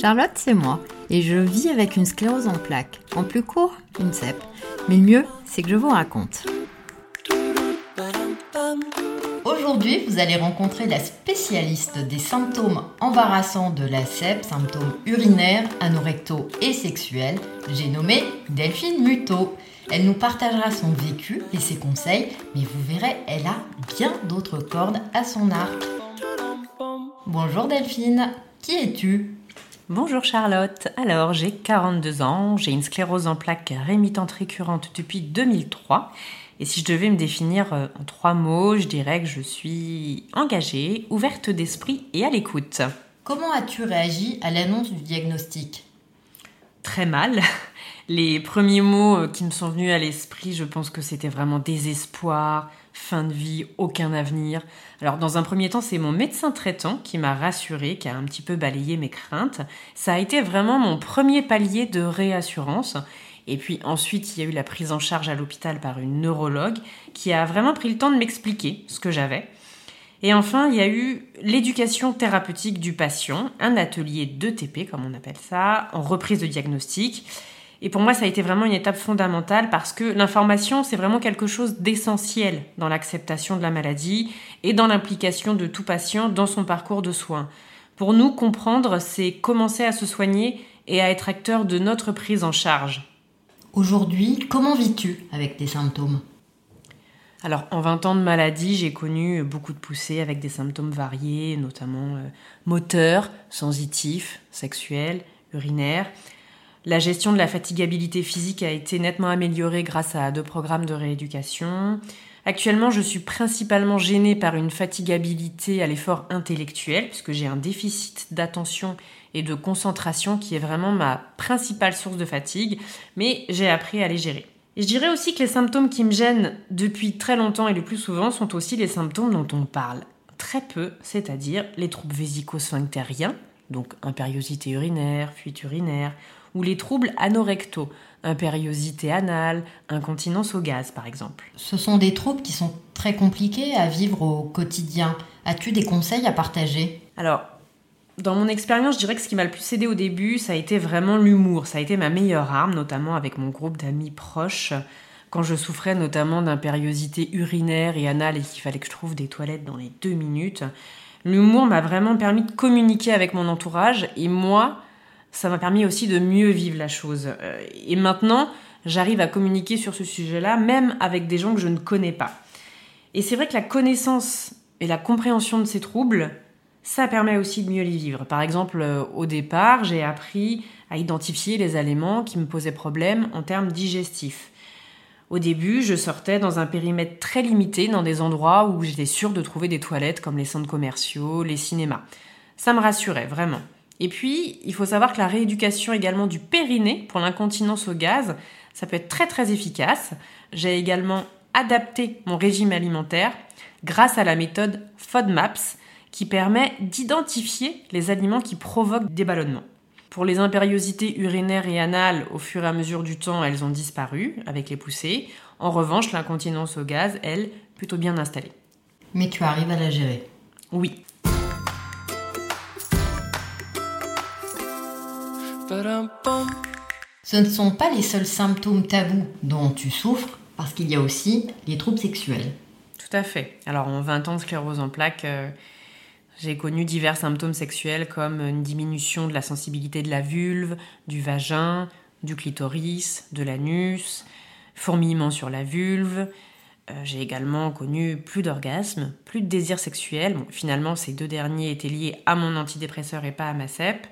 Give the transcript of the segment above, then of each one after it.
Charlotte, c'est moi, et je vis avec une sclérose en plaques. En plus court, une CEP. Mais le mieux, c'est que je vous raconte. Aujourd'hui, vous allez rencontrer la spécialiste des symptômes embarrassants de la CEP, symptômes urinaires, anorectaux et sexuels. J'ai nommé Delphine Muto. Elle nous partagera son vécu et ses conseils, mais vous verrez, elle a bien d'autres cordes à son arc. Bonjour Delphine, qui es-tu? Bonjour Charlotte, alors j'ai 42 ans, j'ai une sclérose en plaques rémitante récurrente depuis 2003 et si je devais me définir euh, en trois mots, je dirais que je suis engagée, ouverte d'esprit et à l'écoute. Comment as-tu réagi à l'annonce du diagnostic? Très mal. Les premiers mots euh, qui me sont venus à l'esprit, je pense que c'était vraiment désespoir, fin de vie, aucun avenir. Alors dans un premier temps, c'est mon médecin traitant qui m'a rassuré, qui a un petit peu balayé mes craintes. Ça a été vraiment mon premier palier de réassurance. Et puis ensuite, il y a eu la prise en charge à l'hôpital par une neurologue qui a vraiment pris le temps de m'expliquer ce que j'avais. Et enfin, il y a eu l'éducation thérapeutique du patient, un atelier d'ETP, comme on appelle ça, en reprise de diagnostic. Et pour moi, ça a été vraiment une étape fondamentale parce que l'information, c'est vraiment quelque chose d'essentiel dans l'acceptation de la maladie et dans l'implication de tout patient dans son parcours de soins. Pour nous, comprendre, c'est commencer à se soigner et à être acteur de notre prise en charge. Aujourd'hui, comment vis-tu avec tes symptômes? Alors, en 20 ans de maladie, j'ai connu beaucoup de poussées avec des symptômes variés, notamment euh, moteurs, sensitifs, sexuels, urinaires. La gestion de la fatigabilité physique a été nettement améliorée grâce à deux programmes de rééducation. Actuellement, je suis principalement gênée par une fatigabilité à l'effort intellectuel, puisque j'ai un déficit d'attention et de concentration qui est vraiment ma principale source de fatigue, mais j'ai appris à les gérer. Et je dirais aussi que les symptômes qui me gênent depuis très longtemps et le plus souvent sont aussi les symptômes dont on parle très peu, c'est-à-dire les troubles vésico-sphinctériens, donc impériosité urinaire, fuite urinaire, ou les troubles anorectaux, impériosité anale, incontinence au gaz par exemple. Ce sont des troubles qui sont très compliqués à vivre au quotidien. As-tu des conseils à partager? Alors, dans mon expérience, je dirais que ce qui m'a le plus aidé au début, ça a été vraiment l'humour. Ça a été ma meilleure arme, notamment avec mon groupe d'amis proches, quand je souffrais notamment d'impériosité urinaire et anale et qu'il fallait que je trouve des toilettes dans les deux minutes. L'humour m'a vraiment permis de communiquer avec mon entourage et moi, ça m'a permis aussi de mieux vivre la chose. Euh, et maintenant, j'arrive à communiquer sur ce sujet-là, même avec des gens que je ne connais pas. Et c'est vrai que la connaissance et la compréhension de ces troubles, ça permet aussi de mieux les vivre. Par exemple, euh, au départ, j'ai appris à identifier les aliments qui me posaient problème en termes digestifs. Au début, je sortais dans un périmètre très limité, dans des endroits où j'étais sûre de trouver des toilettes comme les centres commerciaux, les cinémas. Ça me rassurait vraiment. Et puis, il faut savoir que la rééducation également du périnée pour l'incontinence au gaz, ça peut être très très efficace. J'ai également adapté mon régime alimentaire grâce à la méthode FODMAPS qui permet d'identifier les aliments qui provoquent des ballonnements. Pour les impériosités urinaires et anales, au fur et à mesure du temps, elles ont disparu avec les poussées. En revanche, l'incontinence au gaz, elle, plutôt bien installée. Mais tu arrives à la gérer Oui. Ce ne sont pas les seuls symptômes tabous dont tu souffres, parce qu'il y a aussi les troubles sexuels. Tout à fait. Alors en 20 ans de sclérose en plaques, euh, j'ai connu divers symptômes sexuels comme une diminution de la sensibilité de la vulve, du vagin, du clitoris, de l'anus, fourmillement sur la vulve. Euh, j'ai également connu plus d'orgasmes, plus de désirs sexuels. finalement, ces deux derniers étaient liés à mon antidépresseur et pas à ma CEP.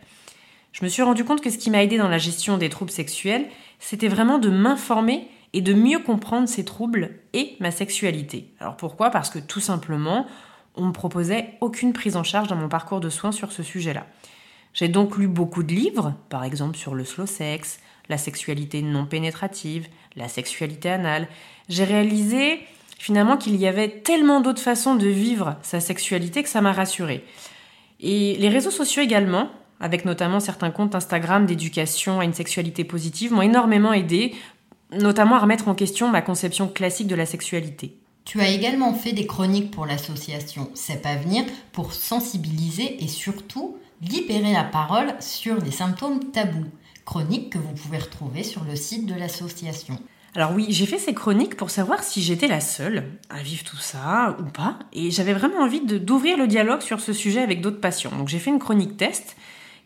Je me suis rendu compte que ce qui m'a aidé dans la gestion des troubles sexuels, c'était vraiment de m'informer et de mieux comprendre ces troubles et ma sexualité. Alors pourquoi? Parce que tout simplement, on me proposait aucune prise en charge dans mon parcours de soins sur ce sujet-là. J'ai donc lu beaucoup de livres, par exemple sur le slow sex, la sexualité non pénétrative, la sexualité anale. J'ai réalisé finalement qu'il y avait tellement d'autres façons de vivre sa sexualité que ça m'a rassurée. Et les réseaux sociaux également, avec notamment certains comptes Instagram d'éducation à une sexualité positive, m'ont énormément aidé notamment à remettre en question ma conception classique de la sexualité. Tu as également fait des chroniques pour l'association CEP Avenir pour sensibiliser et surtout libérer la parole sur les symptômes tabous. Chroniques que vous pouvez retrouver sur le site de l'association. Alors oui, j'ai fait ces chroniques pour savoir si j'étais la seule à vivre tout ça ou pas, et j'avais vraiment envie d'ouvrir le dialogue sur ce sujet avec d'autres patients. Donc j'ai fait une chronique test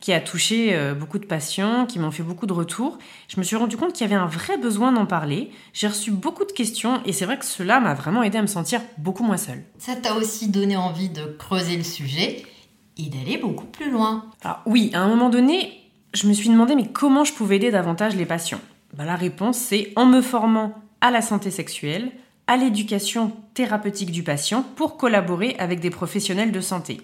qui a touché euh, beaucoup de patients, qui m'ont fait beaucoup de retours. Je me suis rendu compte qu'il y avait un vrai besoin d'en parler. J'ai reçu beaucoup de questions et c'est vrai que cela m'a vraiment aidé à me sentir beaucoup moins seule. Ça t'a aussi donné envie de creuser le sujet et d'aller beaucoup plus loin. Alors oui, à un moment donné, je me suis demandé mais comment je pouvais aider davantage les patients? Bah, La réponse c'est en me formant à la santé sexuelle, à l'éducation thérapeutique du patient pour collaborer avec des professionnels de santé.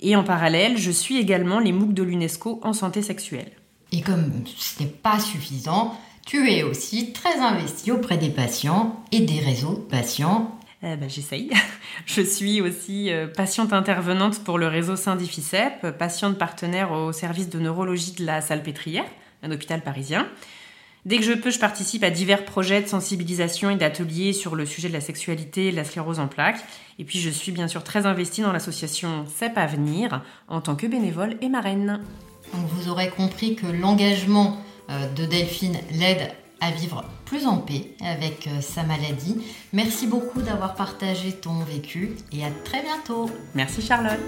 Et en parallèle, je suis également les MOOC de l'UNESCO en santé sexuelle. Et comme ce n'est pas suffisant, tu es aussi très investi auprès des patients et des réseaux de patients. Eh ben, J'essaye. Je suis aussi euh, patiente intervenante pour le réseau Saint-Difficep, patiente partenaire au service de neurologie de la Salpêtrière, un hôpital parisien. Dès que je peux, je participe à divers projets de sensibilisation et d'ateliers sur le sujet de la sexualité et de la sclérose en plaques. Et puis je suis bien sûr très investie dans l'association CEP Avenir en tant que bénévole et marraine. Donc vous aurez compris que l'engagement euh, de Delphine l'aide à vivre plus en paix avec euh, sa maladie. Merci beaucoup d'avoir partagé ton vécu et à très bientôt. Merci Charlotte.